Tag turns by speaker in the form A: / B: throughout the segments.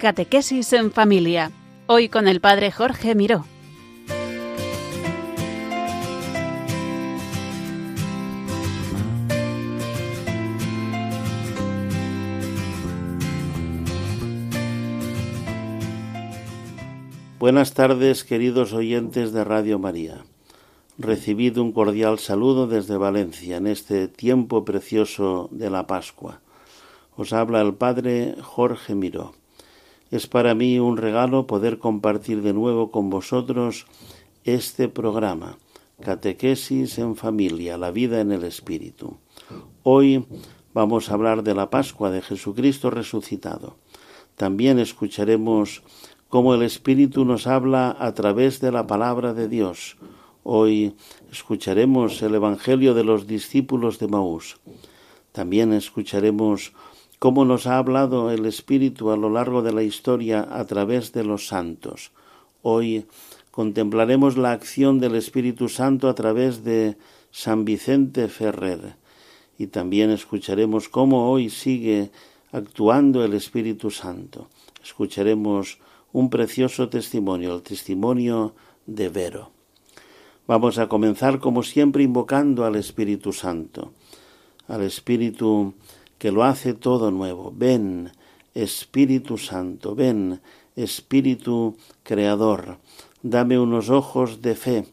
A: Catequesis en familia. Hoy con el Padre Jorge Miró.
B: Buenas tardes, queridos oyentes de Radio María. Recibid un cordial saludo desde Valencia en este tiempo precioso de la Pascua. Os habla el Padre Jorge Miró. Es para mí un regalo poder compartir de nuevo con vosotros este programa, Catequesis en Familia, la vida en el Espíritu. Hoy vamos a hablar de la Pascua de Jesucristo resucitado. También escucharemos cómo el Espíritu nos habla a través de la palabra de Dios. Hoy escucharemos el Evangelio de los discípulos de Maús. También escucharemos cómo nos ha hablado el Espíritu a lo largo de la historia a través de los santos. Hoy contemplaremos la acción del Espíritu Santo a través de San Vicente Ferrer y también escucharemos cómo hoy sigue actuando el Espíritu Santo. Escucharemos un precioso testimonio, el testimonio de Vero. Vamos a comenzar como siempre invocando al Espíritu Santo, al Espíritu que lo hace todo nuevo. Ven, Espíritu Santo, ven, Espíritu Creador, dame unos ojos de fe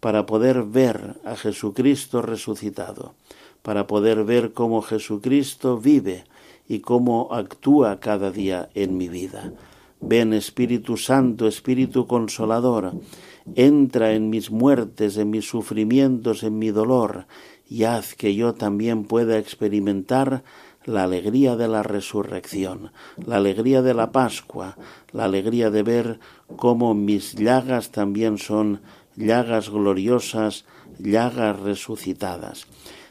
B: para poder ver a Jesucristo resucitado, para poder ver cómo Jesucristo vive y cómo actúa cada día en mi vida. Ven Espíritu Santo, Espíritu Consolador, entra en mis muertes, en mis sufrimientos, en mi dolor, y haz que yo también pueda experimentar la alegría de la resurrección, la alegría de la Pascua, la alegría de ver cómo mis llagas también son llagas gloriosas, llagas resucitadas.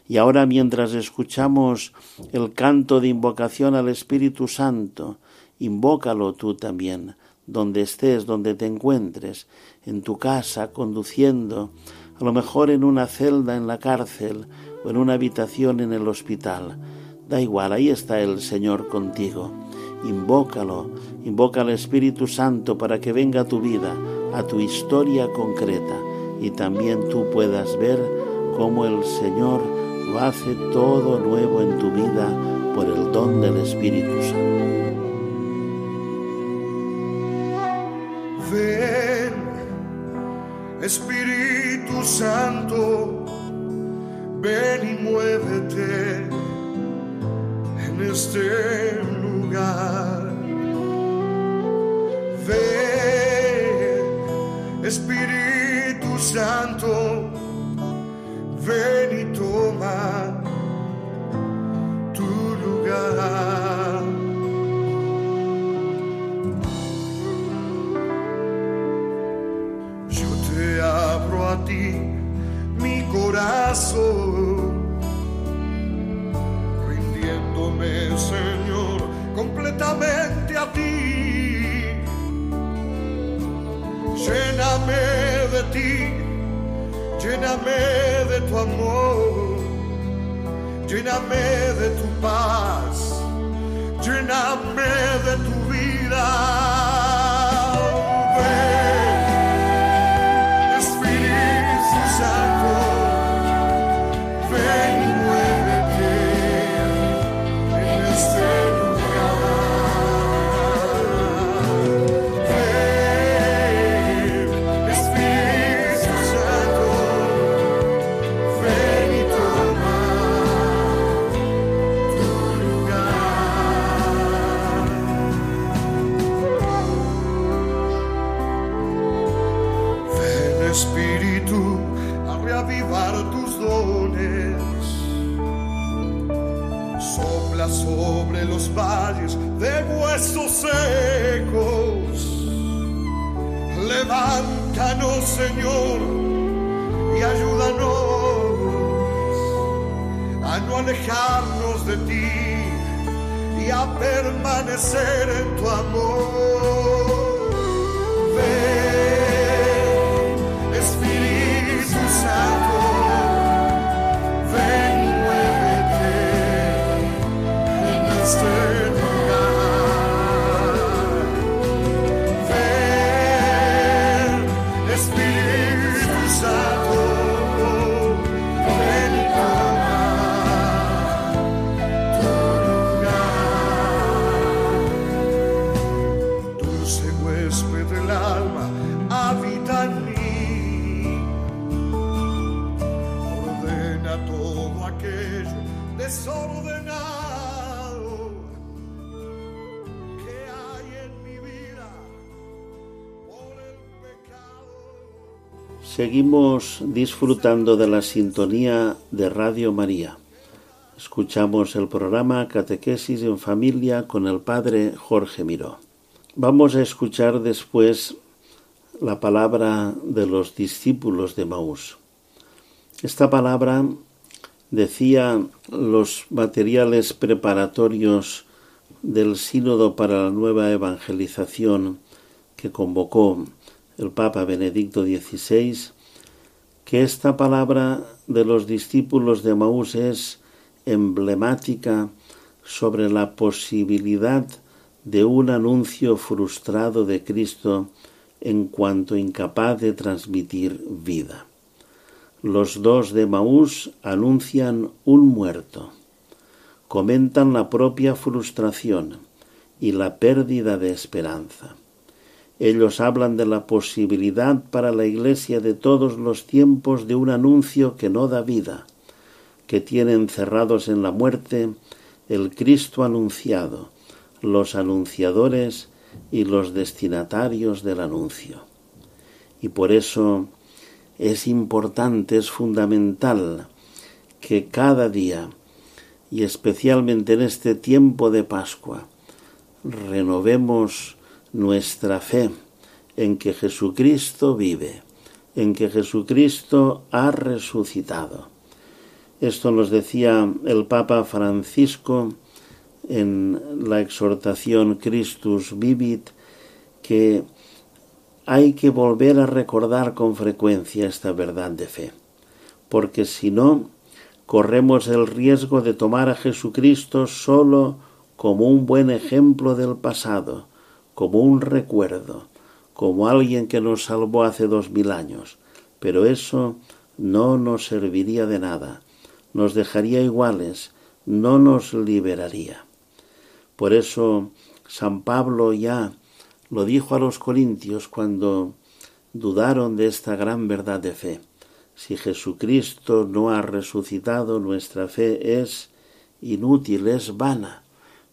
B: Y ahora mientras escuchamos el canto de invocación al Espíritu Santo, invócalo tú también, donde estés, donde te encuentres, en tu casa, conduciendo, a lo mejor en una celda en la cárcel o en una habitación en el hospital. Da igual, ahí está el Señor contigo. Invócalo, invoca al Espíritu Santo para que venga a tu vida, a tu historia concreta, y también tú puedas ver cómo el Señor lo hace todo nuevo en tu vida por el don del Espíritu Santo.
C: Espíritu Santo, ven y muévete en este lugar. Ven, Espíritu Santo, ven y toma tu lugar. mi corazón, completamente a ti. Lléname de ti, lléname de tu amor, lléname de tu paz, lléname de tu vida. permanecer em tu amor. vem, Espírito Santo, vem y muévete en
B: Disfrutando de la sintonía de Radio María. Escuchamos el programa Catequesis en Familia con el Padre Jorge Miró. Vamos a escuchar después la palabra de los discípulos de Maús. Esta palabra decía los materiales preparatorios del Sínodo para la Nueva Evangelización que convocó el Papa Benedicto XVI, que esta palabra de los discípulos de Maús es emblemática sobre la posibilidad de un anuncio frustrado de Cristo en cuanto incapaz de transmitir vida. Los dos de Maús anuncian un muerto, comentan la propia frustración y la pérdida de esperanza. Ellos hablan de la posibilidad para la Iglesia de todos los tiempos de un anuncio que no da vida, que tiene encerrados en la muerte el Cristo anunciado, los anunciadores y los destinatarios del anuncio. Y por eso es importante, es fundamental que cada día, y especialmente en este tiempo de Pascua, renovemos nuestra fe en que Jesucristo vive, en que Jesucristo ha resucitado. Esto nos decía el Papa Francisco en la exhortación Christus Vivit que hay que volver a recordar con frecuencia esta verdad de fe, porque si no, corremos el riesgo de tomar a Jesucristo solo como un buen ejemplo del pasado, como un recuerdo, como alguien que nos salvó hace dos mil años, pero eso no nos serviría de nada, nos dejaría iguales, no nos liberaría. Por eso San Pablo ya lo dijo a los corintios cuando dudaron de esta gran verdad de fe. Si Jesucristo no ha resucitado, nuestra fe es inútil, es vana.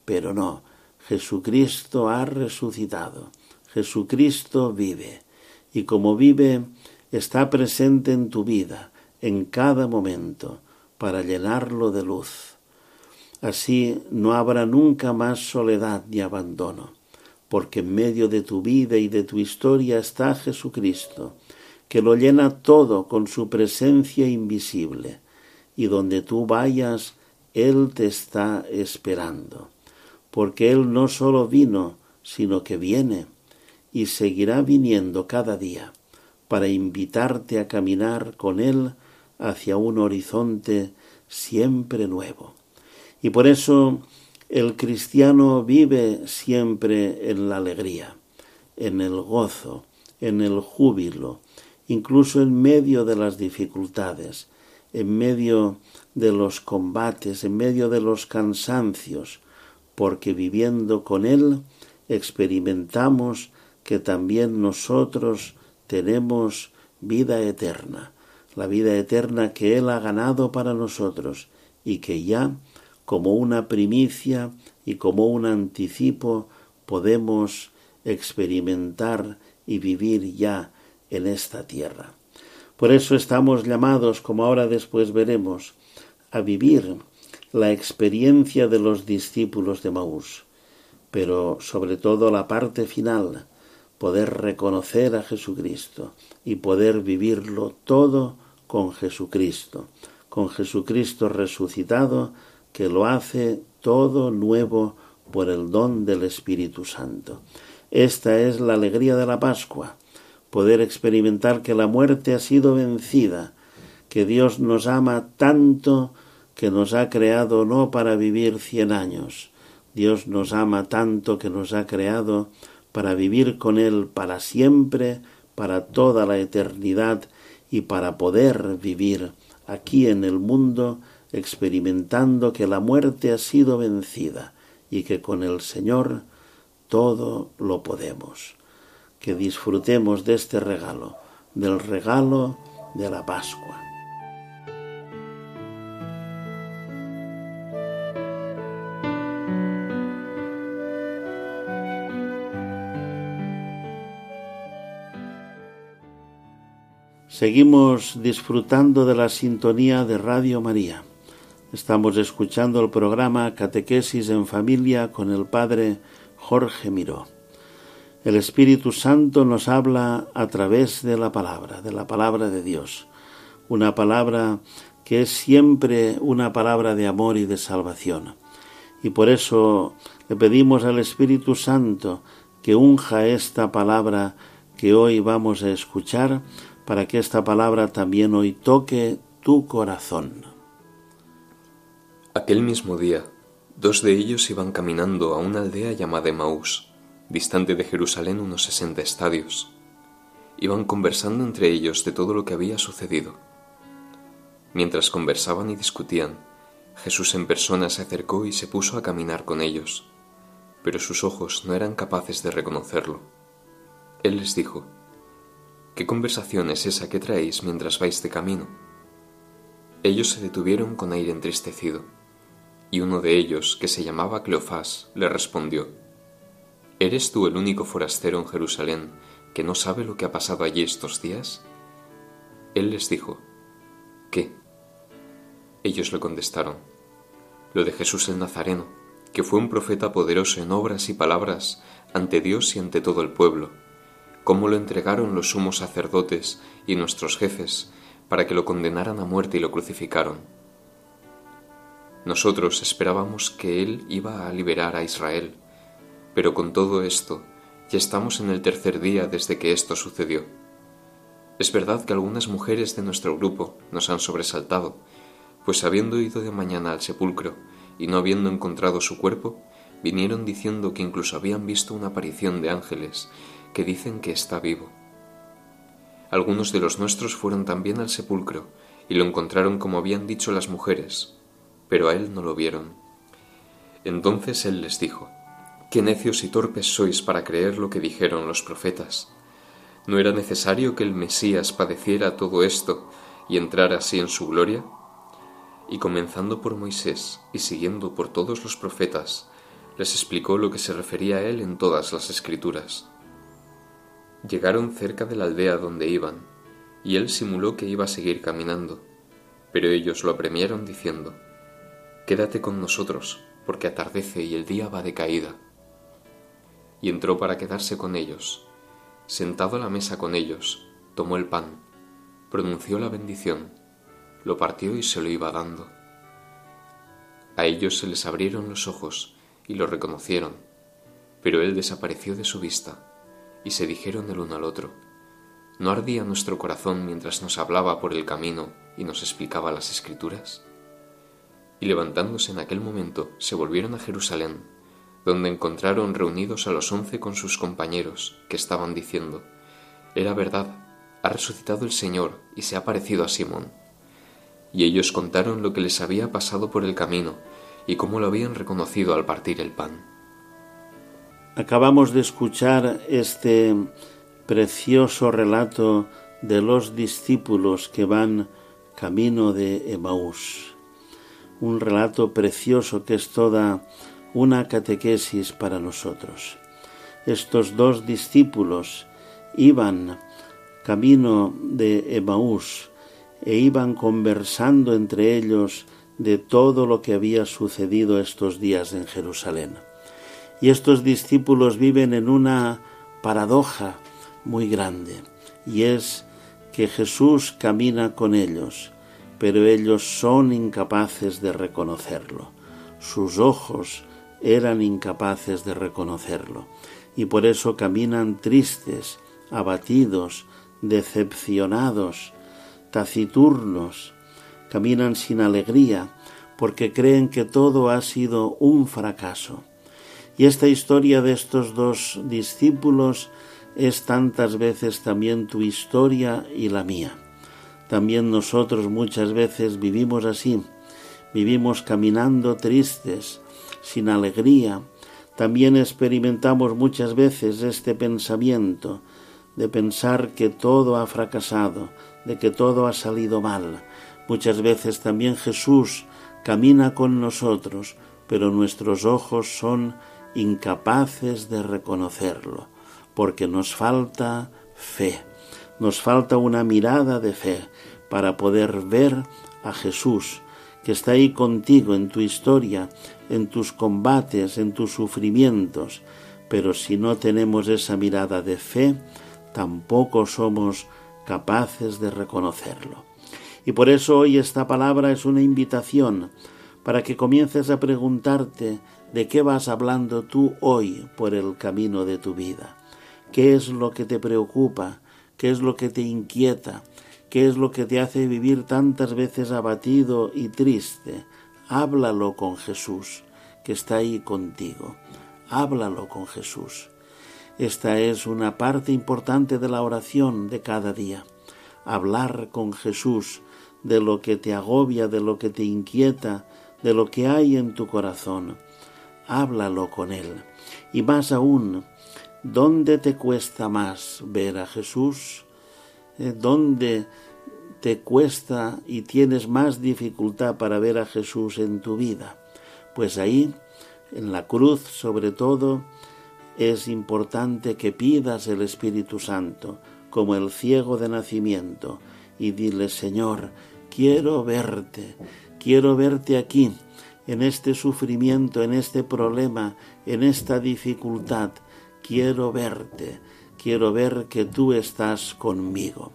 B: Pero no, Jesucristo ha resucitado. Jesucristo vive. Y como vive, está presente en tu vida, en cada momento, para llenarlo de luz. Así no habrá nunca más soledad ni abandono, porque en medio de tu vida y de tu historia está Jesucristo, que lo llena todo con su presencia invisible, y donde tú vayas, Él te está esperando, porque Él no solo vino, sino que viene, y seguirá viniendo cada día, para invitarte a caminar con Él hacia un horizonte siempre nuevo. Y por eso el cristiano vive siempre en la alegría, en el gozo, en el júbilo, incluso en medio de las dificultades, en medio de los combates, en medio de los cansancios, porque viviendo con Él experimentamos que también nosotros tenemos vida eterna, la vida eterna que Él ha ganado para nosotros y que ya como una primicia y como un anticipo podemos experimentar y vivir ya en esta tierra. Por eso estamos llamados, como ahora después veremos, a vivir la experiencia de los discípulos de Maús, pero sobre todo la parte final, poder reconocer a Jesucristo y poder vivirlo todo con Jesucristo, con Jesucristo resucitado, que lo hace todo nuevo por el don del Espíritu Santo. Esta es la alegría de la Pascua, poder experimentar que la muerte ha sido vencida, que Dios nos ama tanto que nos ha creado no para vivir cien años, Dios nos ama tanto que nos ha creado para vivir con Él para siempre, para toda la eternidad y para poder vivir aquí en el mundo experimentando que la muerte ha sido vencida y que con el Señor todo lo podemos. Que disfrutemos de este regalo, del regalo de la Pascua. Seguimos disfrutando de la sintonía de Radio María. Estamos escuchando el programa Catequesis en Familia con el Padre Jorge Miró. El Espíritu Santo nos habla a través de la palabra, de la palabra de Dios. Una palabra que es siempre una palabra de amor y de salvación. Y por eso le pedimos al Espíritu Santo que unja esta palabra que hoy vamos a escuchar para que esta palabra también hoy toque tu corazón.
D: Aquel mismo día, dos de ellos iban caminando a una aldea llamada Emaús, distante de Jerusalén unos sesenta estadios. Iban conversando entre ellos de todo lo que había sucedido. Mientras conversaban y discutían, Jesús en persona se acercó y se puso a caminar con ellos, pero sus ojos no eran capaces de reconocerlo. Él les dijo, ¿Qué conversación es esa que traéis mientras vais de camino? Ellos se detuvieron con aire entristecido, y uno de ellos, que se llamaba Cleofás, le respondió, ¿Eres tú el único forastero en Jerusalén que no sabe lo que ha pasado allí estos días? Él les dijo, ¿qué? Ellos le contestaron, lo de Jesús el Nazareno, que fue un profeta poderoso en obras y palabras ante Dios y ante todo el pueblo cómo lo entregaron los sumos sacerdotes y nuestros jefes para que lo condenaran a muerte y lo crucificaron. Nosotros esperábamos que Él iba a liberar a Israel, pero con todo esto ya estamos en el tercer día desde que esto sucedió. Es verdad que algunas mujeres de nuestro grupo nos han sobresaltado, pues habiendo ido de mañana al sepulcro y no habiendo encontrado su cuerpo, vinieron diciendo que incluso habían visto una aparición de ángeles que dicen que está vivo. Algunos de los nuestros fueron también al sepulcro y lo encontraron como habían dicho las mujeres, pero a él no lo vieron. Entonces él les dijo, Qué necios y torpes sois para creer lo que dijeron los profetas. ¿No era necesario que el Mesías padeciera todo esto y entrara así en su gloria? Y comenzando por Moisés y siguiendo por todos los profetas, les explicó lo que se refería a él en todas las escrituras. Llegaron cerca de la aldea donde iban, y él simuló que iba a seguir caminando, pero ellos lo apremiaron diciendo, Quédate con nosotros, porque atardece y el día va de caída. Y entró para quedarse con ellos. Sentado a la mesa con ellos, tomó el pan, pronunció la bendición, lo partió y se lo iba dando. A ellos se les abrieron los ojos y lo reconocieron, pero él desapareció de su vista y se dijeron el uno al otro, ¿no ardía nuestro corazón mientras nos hablaba por el camino y nos explicaba las escrituras? Y levantándose en aquel momento, se volvieron a Jerusalén, donde encontraron reunidos a los once con sus compañeros, que estaban diciendo, Era verdad, ha resucitado el Señor y se ha parecido a Simón. Y ellos contaron lo que les había pasado por el camino y cómo lo habían reconocido al partir el pan.
B: Acabamos de escuchar este precioso relato de los discípulos que van camino de Emaús. Un relato precioso que es toda una catequesis para nosotros. Estos dos discípulos iban camino de Emaús e iban conversando entre ellos de todo lo que había sucedido estos días en Jerusalén. Y estos discípulos viven en una paradoja muy grande, y es que Jesús camina con ellos, pero ellos son incapaces de reconocerlo. Sus ojos eran incapaces de reconocerlo, y por eso caminan tristes, abatidos, decepcionados, taciturnos, caminan sin alegría, porque creen que todo ha sido un fracaso. Y esta historia de estos dos discípulos es tantas veces también tu historia y la mía. También nosotros muchas veces vivimos así, vivimos caminando tristes, sin alegría. También experimentamos muchas veces este pensamiento de pensar que todo ha fracasado, de que todo ha salido mal. Muchas veces también Jesús camina con nosotros, pero nuestros ojos son incapaces de reconocerlo, porque nos falta fe, Nos falta una mirada de fe para poder ver a Jesús, que está ahí contigo en tu historia, en tus combates, en tus sufrimientos. Pero si no tenemos esa mirada de fe, tampoco somos capaces de reconocerlo. Y por eso hoy esta palabra es una invitación para que comiences a preguntarte de qué vas hablando tú hoy por el camino de tu vida. ¿Qué es lo que te preocupa? ¿Qué es lo que te inquieta? ¿Qué es lo que te hace vivir tantas veces abatido y triste? Háblalo con Jesús, que está ahí contigo. Háblalo con Jesús. Esta es una parte importante de la oración de cada día. Hablar con Jesús de lo que te agobia, de lo que te inquieta, de lo que hay en tu corazón. Háblalo con Él. Y más aún, ¿dónde te cuesta más ver a Jesús? Eh, ¿Dónde te cuesta y tienes más dificultad para ver a Jesús en tu vida? Pues ahí, en la cruz sobre todo, es importante que pidas el Espíritu Santo, como el ciego de nacimiento, y dile, Señor, quiero verte, quiero verte aquí, en este sufrimiento, en este problema, en esta dificultad, quiero verte, quiero ver que tú estás conmigo.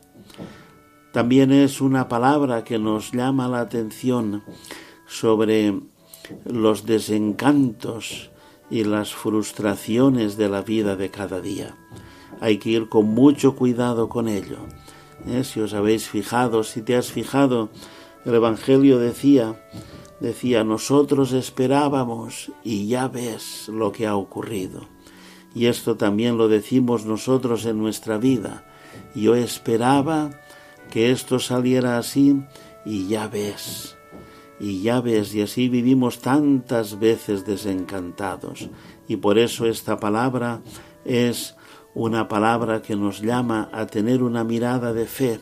B: También es una palabra que nos llama la atención sobre los desencantos y las frustraciones de la vida de cada día. Hay que ir con mucho cuidado con ello. ¿eh? Si os habéis fijado, si te has fijado, el Evangelio decía, decía, nosotros esperábamos y ya ves lo que ha ocurrido. Y esto también lo decimos nosotros en nuestra vida. Yo esperaba que esto saliera así y ya ves. Y ya ves, y así vivimos tantas veces desencantados. Y por eso esta palabra es una palabra que nos llama a tener una mirada de fe.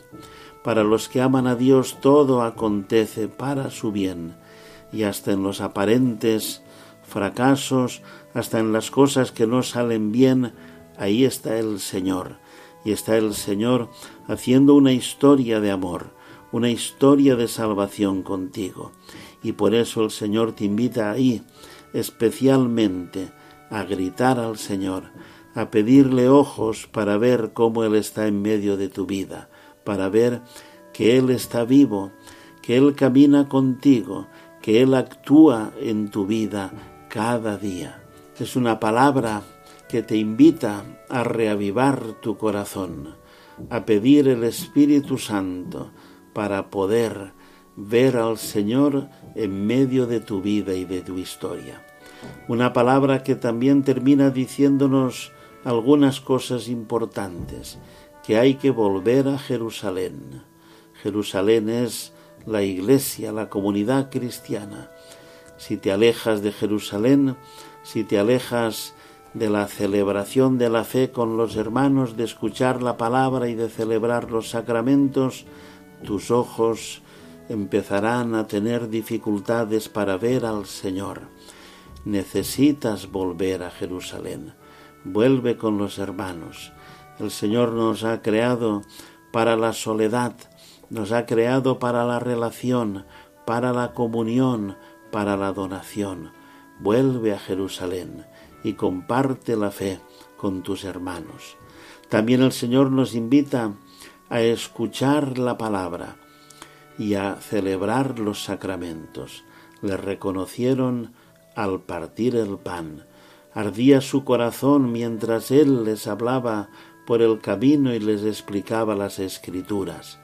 B: Para los que aman a Dios todo acontece para su bien, y hasta en los aparentes fracasos, hasta en las cosas que no salen bien, ahí está el Señor, y está el Señor haciendo una historia de amor, una historia de salvación contigo. Y por eso el Señor te invita ahí especialmente a gritar al Señor, a pedirle ojos para ver cómo Él está en medio de tu vida, para ver que Él está vivo, que Él camina contigo, que Él actúa en tu vida cada día. Es una palabra que te invita a reavivar tu corazón, a pedir el Espíritu Santo para poder ver al Señor en medio de tu vida y de tu historia. Una palabra que también termina diciéndonos algunas cosas importantes, que hay que volver a Jerusalén. Jerusalén es la iglesia, la comunidad cristiana. Si te alejas de Jerusalén, si te alejas de la celebración de la fe con los hermanos, de escuchar la palabra y de celebrar los sacramentos, tus ojos empezarán a tener dificultades para ver al Señor. Necesitas volver a Jerusalén vuelve con los hermanos. El Señor nos ha creado para la soledad, nos ha creado para la relación, para la comunión, para la donación. Vuelve a Jerusalén y comparte la fe con tus hermanos. También el Señor nos invita a escuchar la palabra y a celebrar los sacramentos. Le reconocieron al partir el pan Ardía su corazón mientras él les hablaba por el camino y les explicaba las escrituras.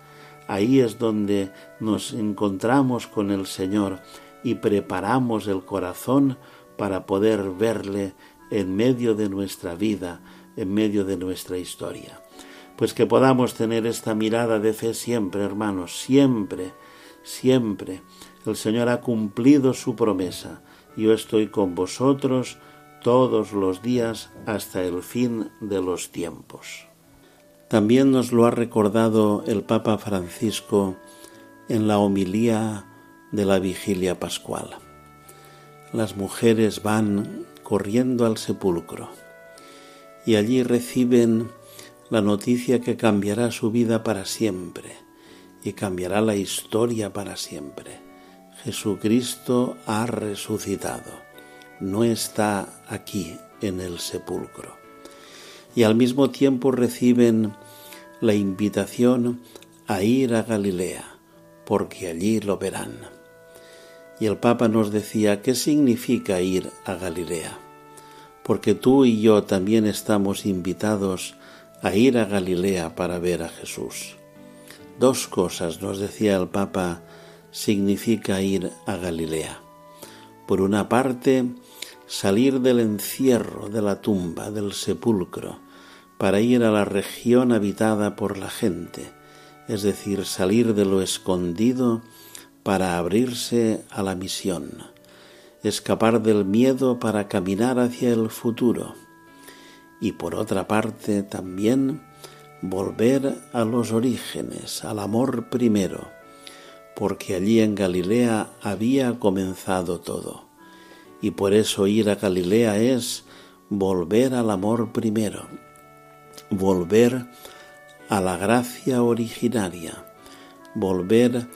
B: Ahí es donde nos encontramos con el Señor y preparamos el corazón para poder verle en medio de nuestra vida, en medio de nuestra historia. Pues que podamos tener esta mirada de fe siempre, hermanos, siempre, siempre. El Señor ha cumplido su promesa. Yo estoy con vosotros todos los días hasta el fin de los tiempos. También nos lo ha recordado el Papa Francisco en la homilía de la vigilia pascual. Las mujeres van corriendo al sepulcro y allí reciben la noticia que cambiará su vida para siempre y cambiará la historia para siempre. Jesucristo ha resucitado, no está aquí en el sepulcro. Y al mismo tiempo reciben la invitación a ir a Galilea, porque allí lo verán. Y el Papa nos decía, ¿qué significa ir a Galilea? Porque tú y yo también estamos invitados a ir a Galilea para ver a Jesús. Dos cosas, nos decía el Papa, significa ir a Galilea. Por una parte, salir del encierro de la tumba, del sepulcro, para ir a la región habitada por la gente, es decir, salir de lo escondido para abrirse a la misión, escapar del miedo para caminar hacia el futuro y por otra parte también volver a los orígenes, al amor primero, porque allí en Galilea había comenzado todo. Y por eso ir a Galilea es volver al amor primero, volver a la gracia originaria, volver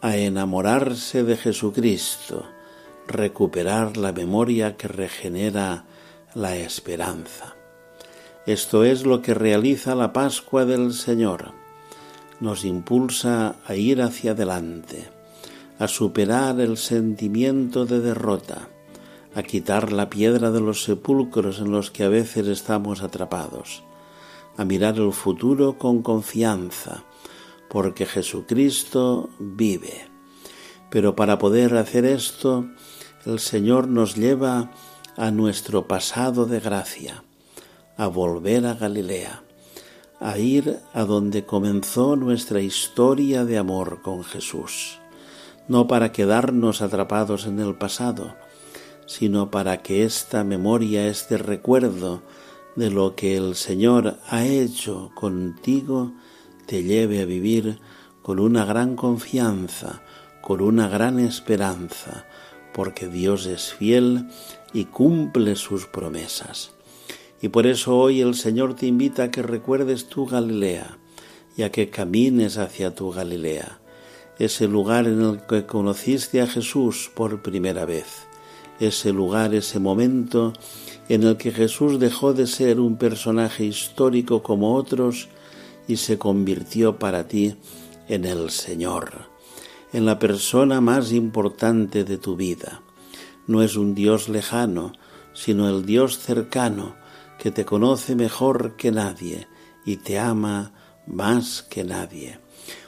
B: a enamorarse de Jesucristo, recuperar la memoria que regenera la esperanza. Esto es lo que realiza la Pascua del Señor. Nos impulsa a ir hacia adelante, a superar el sentimiento de derrota, a quitar la piedra de los sepulcros en los que a veces estamos atrapados, a mirar el futuro con confianza, porque Jesucristo vive. Pero para poder hacer esto, el Señor nos lleva a nuestro pasado de gracia a volver a Galilea, a ir a donde comenzó nuestra historia de amor con Jesús, no para quedarnos atrapados en el pasado, sino para que esta memoria, este recuerdo de lo que el Señor ha hecho contigo, te lleve a vivir con una gran confianza, con una gran esperanza, porque Dios es fiel y cumple sus promesas. Y por eso hoy el Señor te invita a que recuerdes tu Galilea y a que camines hacia tu Galilea, ese lugar en el que conociste a Jesús por primera vez, ese lugar, ese momento en el que Jesús dejó de ser un personaje histórico como otros y se convirtió para ti en el Señor, en la persona más importante de tu vida. No es un Dios lejano, sino el Dios cercano, que te conoce mejor que nadie y te ama más que nadie.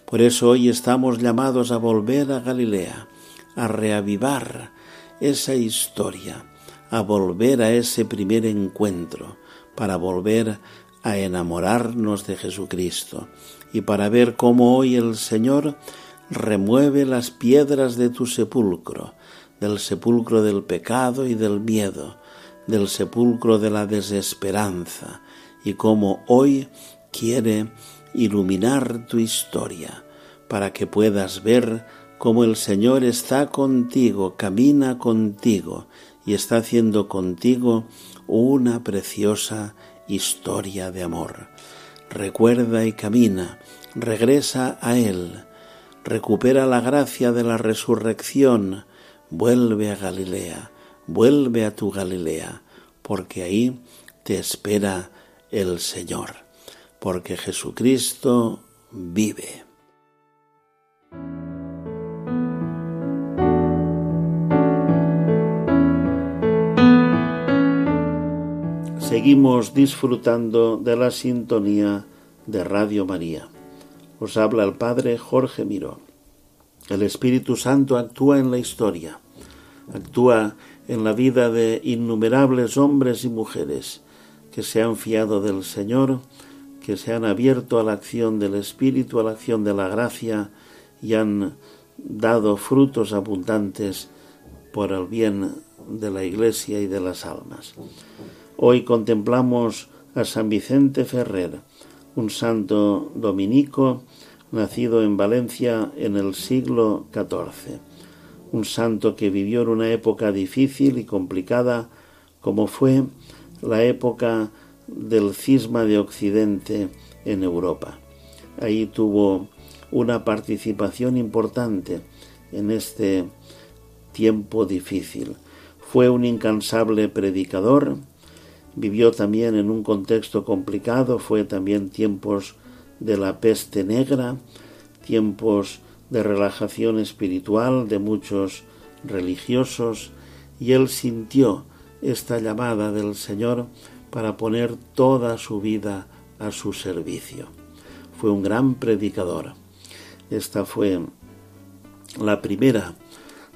B: Por eso hoy estamos llamados a volver a Galilea, a reavivar esa historia, a volver a ese primer encuentro, para volver a enamorarnos de Jesucristo y para ver cómo hoy el Señor remueve las piedras de tu sepulcro, del sepulcro del pecado y del miedo, del sepulcro de la desesperanza y cómo hoy quiere iluminar tu historia para que puedas ver cómo el Señor está contigo, camina contigo y está haciendo contigo una preciosa historia de amor. Recuerda y camina, regresa a Él, recupera la gracia de la resurrección, vuelve a Galilea vuelve a tu Galilea, porque ahí te espera el Señor, porque Jesucristo vive. Seguimos disfrutando de la sintonía de Radio María. Os habla el Padre Jorge Miró. El Espíritu Santo actúa en la historia, actúa en la vida de innumerables hombres y mujeres que se han fiado del Señor, que se han abierto a la acción del Espíritu, a la acción de la gracia y han dado frutos abundantes por el bien de la Iglesia y de las almas. Hoy contemplamos a San Vicente Ferrer, un santo dominico nacido en Valencia en el siglo XIV un santo que vivió en una época difícil y complicada como fue la época del cisma de Occidente en Europa. Ahí tuvo una participación importante en este tiempo difícil. Fue un incansable predicador, vivió también en un contexto complicado, fue también tiempos de la peste negra, tiempos de relajación espiritual de muchos religiosos, y él sintió esta llamada del Señor para poner toda su vida a su servicio. Fue un gran predicador. Esta fue la primera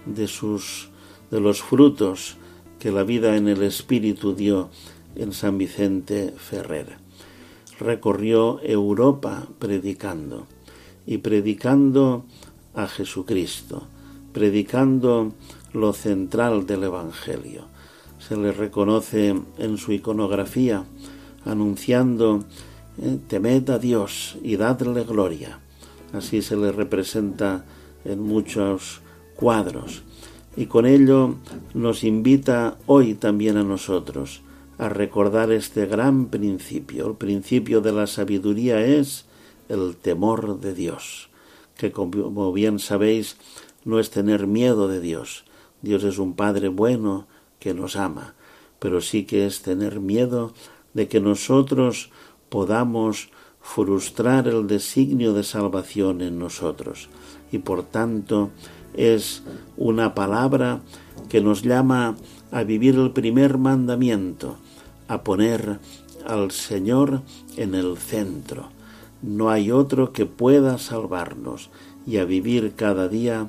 B: de sus de los frutos que la vida en el espíritu dio en San Vicente Ferrer. Recorrió Europa predicando y predicando a Jesucristo, predicando lo central del Evangelio. Se le reconoce en su iconografía anunciando eh, temed a Dios y dadle gloria. Así se le representa en muchos cuadros. Y con ello nos invita hoy también a nosotros a recordar este gran principio. El principio de la sabiduría es el temor de Dios, que como bien sabéis no es tener miedo de Dios. Dios es un Padre bueno que nos ama, pero sí que es tener miedo de que nosotros podamos frustrar el designio de salvación en nosotros. Y por tanto es una palabra que nos llama a vivir el primer mandamiento, a poner al Señor en el centro. No hay otro que pueda salvarnos y a vivir cada día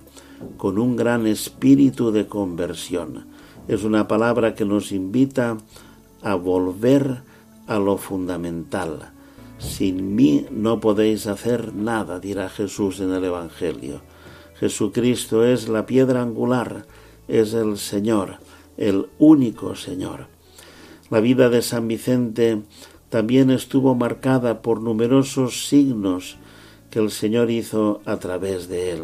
B: con un gran espíritu de conversión. Es una palabra que nos invita a volver a lo fundamental. Sin mí no podéis hacer nada, dirá Jesús en el Evangelio. Jesucristo es la piedra angular, es el Señor, el único Señor. La vida de San Vicente también estuvo marcada por numerosos signos que el Señor hizo a través de él.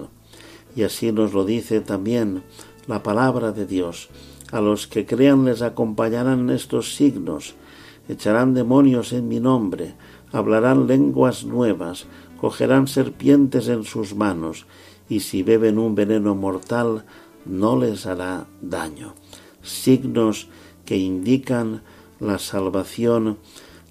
B: Y así nos lo dice también la palabra de Dios. A los que crean les acompañarán estos signos. Echarán demonios en mi nombre, hablarán lenguas nuevas, cogerán serpientes en sus manos, y si beben un veneno mortal, no les hará daño. Signos que indican la salvación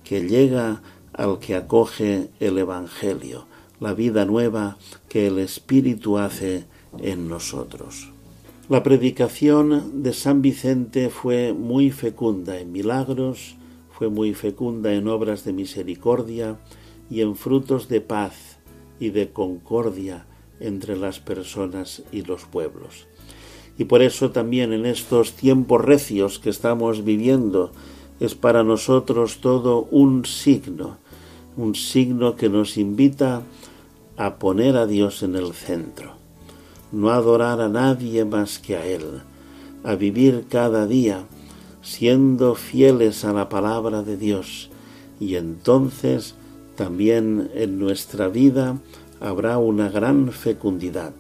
B: que llega al que acoge el Evangelio, la vida nueva que el Espíritu hace en nosotros. La predicación de San Vicente fue muy fecunda en milagros, fue muy fecunda en obras de misericordia y en frutos de paz y de concordia entre las personas y los pueblos. Y por eso también en estos tiempos recios que estamos viviendo, es para nosotros todo un signo, un signo que nos invita a poner a Dios en el centro, no adorar a nadie más que a Él, a vivir cada día siendo fieles a la palabra de Dios. Y entonces también en nuestra vida habrá una gran fecundidad,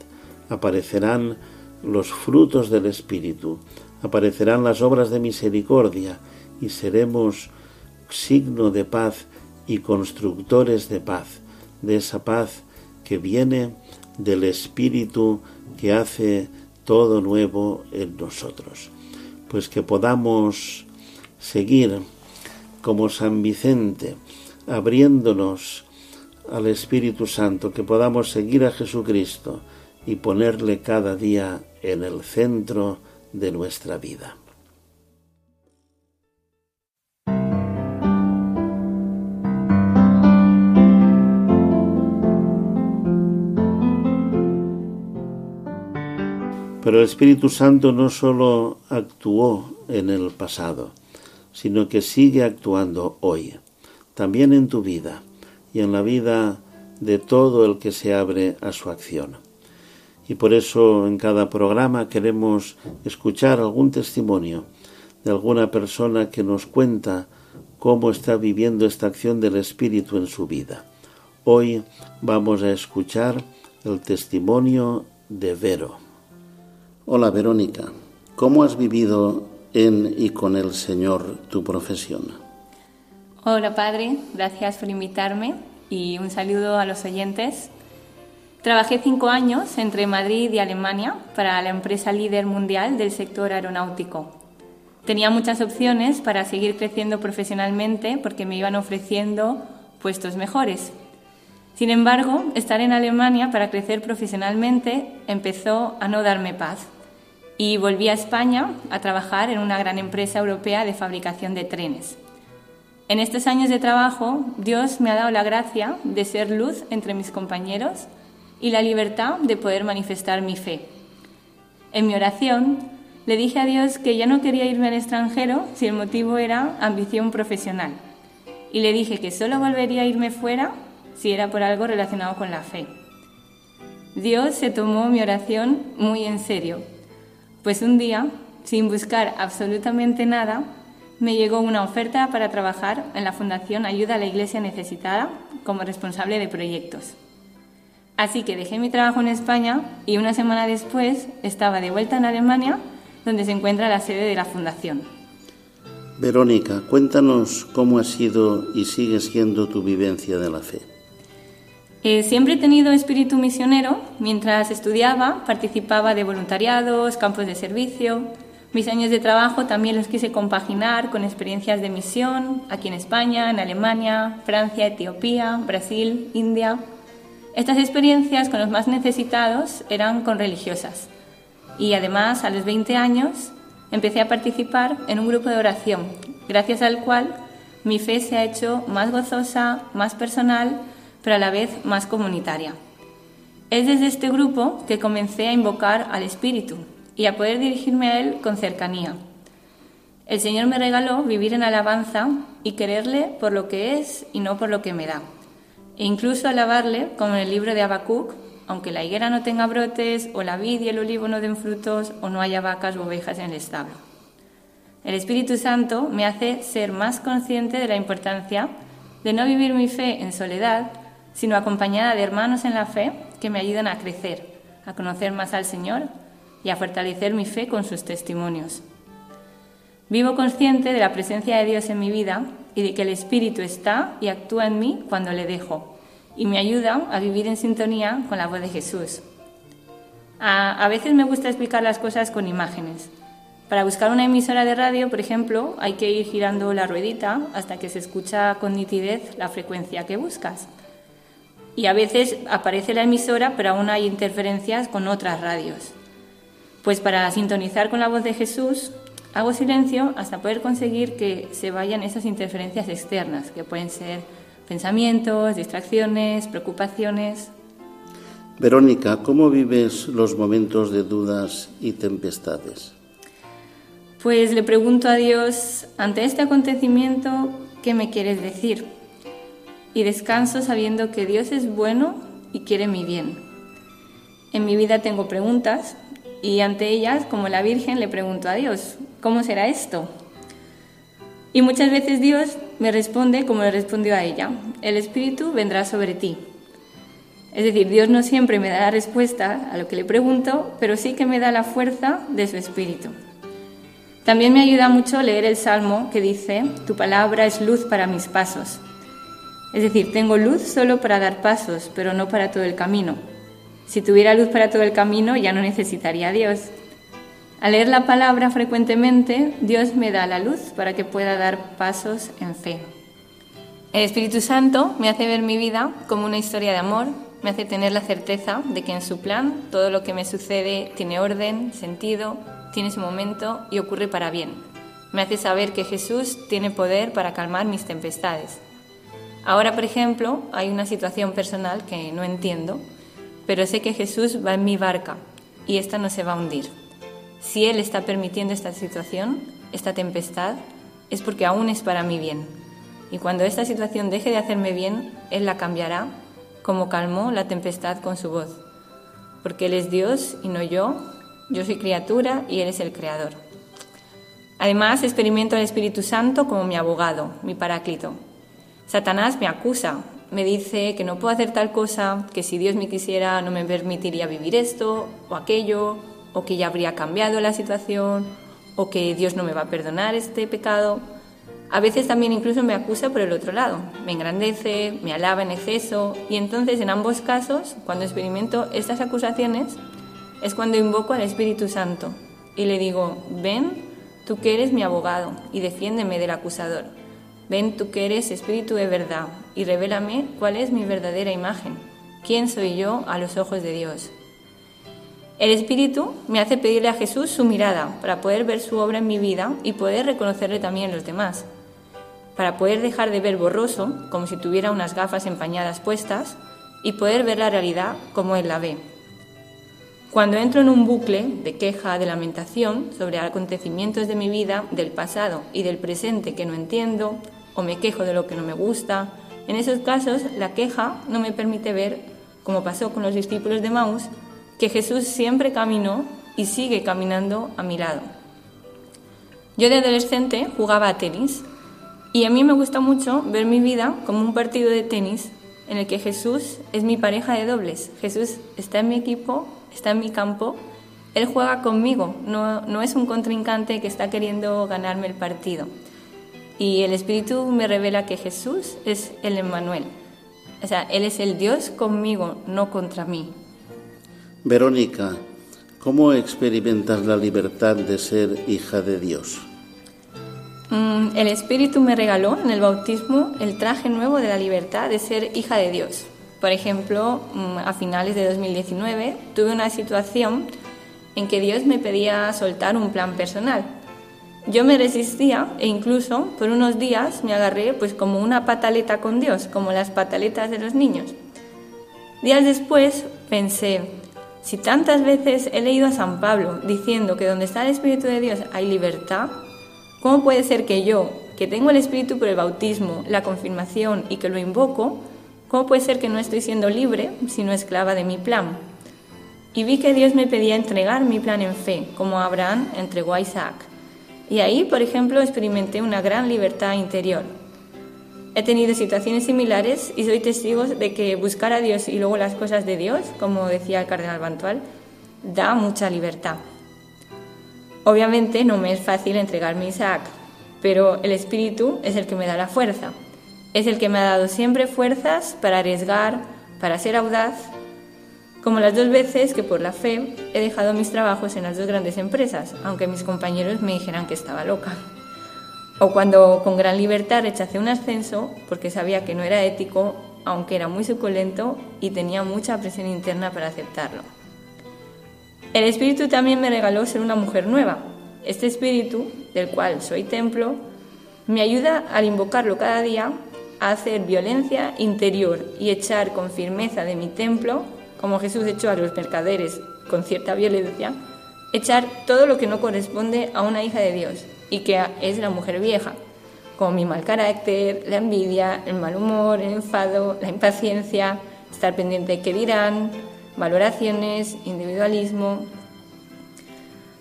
B: aparecerán los frutos del Espíritu, aparecerán las obras de misericordia, y seremos signo de paz y constructores de paz, de esa paz que viene del Espíritu que hace todo nuevo en nosotros. Pues que podamos seguir como San Vicente, abriéndonos al Espíritu Santo, que podamos seguir a Jesucristo y ponerle cada día en el centro de nuestra vida. Pero el Espíritu Santo no solo actuó en el pasado, sino que sigue actuando hoy, también en tu vida y en la vida de todo el que se abre a su acción. Y por eso en cada programa queremos escuchar algún testimonio de alguna persona que nos cuenta cómo está viviendo esta acción del Espíritu en su vida. Hoy vamos a escuchar el testimonio de Vero. Hola Verónica, ¿cómo has vivido en y con el Señor tu profesión?
E: Hola Padre, gracias por invitarme y un saludo a los oyentes. Trabajé cinco años entre Madrid y Alemania para la empresa líder mundial del sector aeronáutico. Tenía muchas opciones para seguir creciendo profesionalmente porque me iban ofreciendo puestos mejores. Sin embargo, estar en Alemania para crecer profesionalmente empezó a no darme paz y volví a España a trabajar en una gran empresa europea de fabricación de trenes. En estos años de trabajo, Dios me ha dado la gracia de ser luz entre mis compañeros y la libertad de poder manifestar mi fe. En mi oración, le dije a Dios que ya no quería irme al extranjero si el motivo era ambición profesional. Y le dije que solo volvería a irme fuera si era por algo relacionado con la fe. Dios se tomó mi oración muy en serio pues un día, sin buscar absolutamente nada, me llegó una oferta para trabajar en la Fundación Ayuda a la Iglesia Necesitada como responsable de proyectos. Así que dejé mi trabajo en España y una semana después estaba de vuelta en Alemania, donde se encuentra la sede de la Fundación.
B: Verónica, cuéntanos cómo ha sido y sigue siendo tu vivencia de la fe.
E: Eh, siempre he tenido espíritu misionero. Mientras estudiaba, participaba de voluntariados, campos de servicio. Mis años de trabajo también los quise compaginar con experiencias de misión aquí en España, en Alemania, Francia, Etiopía, Brasil, India. Estas experiencias con los más necesitados eran con religiosas. Y además, a los 20 años, empecé a participar en un grupo de oración, gracias al cual mi fe se ha hecho más gozosa, más personal pero a la vez más comunitaria. Es desde este grupo que comencé a invocar al Espíritu y a poder dirigirme a Él con cercanía. El Señor me regaló vivir en alabanza y quererle por lo que es y no por lo que me da. E incluso alabarle, como en el libro de Habacuc, aunque la higuera no tenga brotes, o la vid y el olivo no den frutos, o no haya vacas o ovejas en el establo. El Espíritu Santo me hace ser más consciente de la importancia de no vivir mi fe en soledad, sino acompañada de hermanos en la fe que me ayudan a crecer, a conocer más al Señor y a fortalecer mi fe con sus testimonios. Vivo consciente de la presencia de Dios en mi vida y de que el Espíritu está y actúa en mí cuando le dejo y me ayuda a vivir en sintonía con la voz de Jesús. A, veces me gusta explicar las cosas con imágenes. Para buscar una emisora de radio, por ejemplo, hay que ir girando la ruedita hasta que se escucha con nitidez la frecuencia que buscas y a veces aparece la emisora, pero aún hay interferencias con otras radios. Pues para sintonizar con la voz de Jesús, hago silencio hasta poder conseguir que se vayan esas interferencias externas, que pueden ser pensamientos, distracciones, preocupaciones.
B: Verónica, ¿cómo vives los momentos de dudas y tempestades?
E: Pues le pregunto a Dios, ante este acontecimiento, ¿qué me quieres decir? Y descanso sabiendo que Dios es bueno y quiere mi bien. En mi vida tengo preguntas y ante ellas, como la Virgen, le pregunto a Dios, ¿cómo será esto? Y muchas veces Dios me responde como le respondió a ella, el Espíritu vendrá sobre ti. Es decir, Dios no siempre me da la respuesta a lo que le pregunto, pero sí que me da la fuerza de su Espíritu. También me ayuda mucho leer el Salmo que dice, Tu palabra es luz para mis pasos. Es decir, tengo luz solo para dar pasos, pero no para todo el camino. Si tuviera luz para todo el camino, ya no necesitaría a Dios. Al leer la palabra frecuentemente, Dios me da la luz para que pueda dar pasos en fe. El Espíritu Santo me hace ver mi vida como una historia de amor, me hace tener la certeza de que en su plan todo lo que me sucede tiene orden, sentido, tiene su momento y ocurre para bien. Me hace saber que Jesús tiene poder para calmar mis tempestades. Ahora, por ejemplo, hay una situación personal que no entiendo, pero sé que Jesús va en mi barca y esta no se va a hundir. Si Él está permitiendo esta situación, esta tempestad, es porque aún es para mi bien. Y cuando esta situación deje de hacerme bien, Él la cambiará, como calmó la tempestad con su voz. Porque Él es Dios y no yo, yo soy criatura y Él es el Creador. Además, experimento al Espíritu Santo como mi abogado, mi paráclito, Satanás me acusa, me dice que no puedo hacer tal cosa, que si Dios me quisiera no me permitiría vivir esto o aquello, o que ya habría cambiado la situación, o que Dios no me va a perdonar este pecado. A veces también incluso me acusa por el otro lado, me engrandece, me alaba en exceso y entonces en ambos casos, cuando experimento estas acusaciones, es cuando invoco al Espíritu Santo y le digo, ven, tú que eres mi abogado y defiéndeme del acusador. Ven tú que eres Espíritu de verdad y revélame cuál es mi verdadera imagen, quién soy yo a los ojos de Dios. El Espíritu me hace pedirle a Jesús su mirada para poder ver su obra en mi vida y poder reconocerle también en los demás, para poder dejar de ver borroso, como si tuviera unas gafas empañadas puestas, y poder ver la realidad como Él la ve. Cuando entro en un bucle de queja, de lamentación sobre acontecimientos de mi vida, del pasado y del presente que no entiendo, o me quejo de lo que no me gusta, en esos casos la queja no me permite ver, como pasó con los discípulos de Maús, que Jesús siempre caminó y sigue caminando a mi lado. Yo de adolescente jugaba a tenis y a mí me gusta mucho ver mi vida como un partido de tenis en el que Jesús es mi pareja de dobles. Jesús está en mi equipo, está en mi campo, Él juega conmigo, no, no es un contrincante que está queriendo ganarme el partido. Y el Espíritu me revela que Jesús es el Emmanuel. O sea, Él es el Dios conmigo, no contra mí.
B: Verónica, ¿cómo experimentas la libertad de ser hija de Dios?
E: Mm, el Espíritu me regaló en el bautismo el traje nuevo de la libertad de ser hija de Dios. Por ejemplo, mm, a finales de 2019 tuve una situación en que Dios me pedía soltar un plan personal. Yo me resistía e incluso por unos días me agarré pues como una pataleta con Dios, como las pataletas de los niños. Días después pensé, si tantas veces he leído a San Pablo diciendo que donde está el Espíritu de Dios hay libertad, ¿cómo puede ser que yo, que tengo el Espíritu por el bautismo, la confirmación y que lo invoco, cómo puede ser que no estoy siendo libre, sino esclava de mi plan? Y vi que Dios me pedía entregar mi plan en fe, como Abraham entregó a Isaac. Y ahí, por ejemplo, experimenté una gran libertad interior, He tenido situaciones similares y soy testigo de que buscar a Dios y luego las cosas de Dios, como decía el cardenal Bantual, da mucha libertad. Obviamente no me es fácil entregarme a Isaac, pero el Espíritu es el que me da la fuerza. Es el que me ha dado siempre fuerzas para arriesgar, para ser audaz, como las dos veces que por la fe he dejado mis trabajos en las dos grandes empresas, aunque mis compañeros me dijeran que estaba loca. O cuando con gran libertad rechacé un ascenso porque sabía que no era ético, aunque era muy suculento y tenía mucha presión interna para aceptarlo. El espíritu también me regaló ser una mujer nueva. Este espíritu, del cual soy templo, me ayuda al invocarlo cada día a hacer violencia interior y echar con firmeza de mi templo, como Jesús echó a los mercaderes con cierta violencia, echar todo lo que no corresponde a una hija de Dios y que es la mujer vieja, como mi mal carácter, la envidia, el mal humor, el enfado, la impaciencia, estar pendiente de qué dirán, valoraciones, individualismo.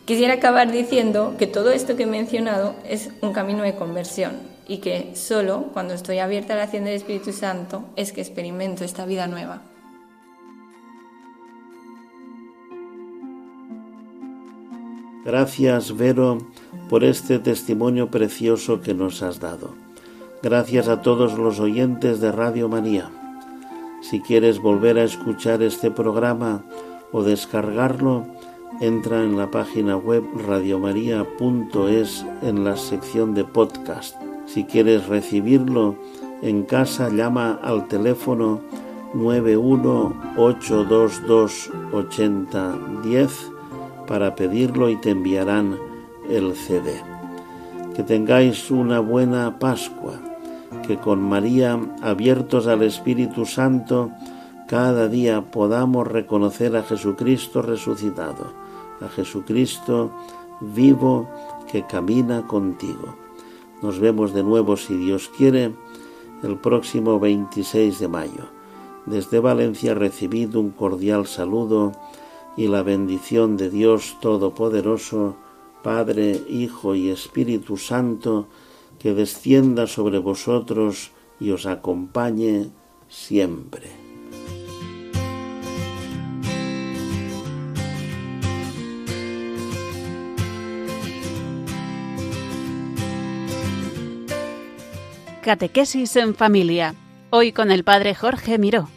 E: Quisiera acabar diciendo que todo esto que he mencionado es un camino de conversión y que solo cuando estoy abierta a la acción del Espíritu Santo es que experimento esta vida nueva.
B: Gracias, Vero, por este testimonio precioso que nos has dado. Gracias a todos los oyentes de Radio María. Si quieres volver a escuchar este programa o descargarlo, entra en la página web radiomaria.es en la sección de podcast. Si quieres recibirlo en casa, llama al teléfono 918228010 para pedirlo y te enviarán el CD. Que tengáis una buena Pascua, que con María, abiertos al Espíritu Santo, cada día podamos reconocer a Jesucristo resucitado, a Jesucristo vivo que camina contigo. Nos vemos de nuevo, si Dios quiere, el próximo 26 de mayo. Desde Valencia recibid un cordial saludo y la bendición de Dios Todopoderoso, Padre, Hijo y Espíritu Santo, que descienda sobre vosotros y os acompañe siempre.
A: Catequesis en Familia. Hoy con el Padre Jorge Miró.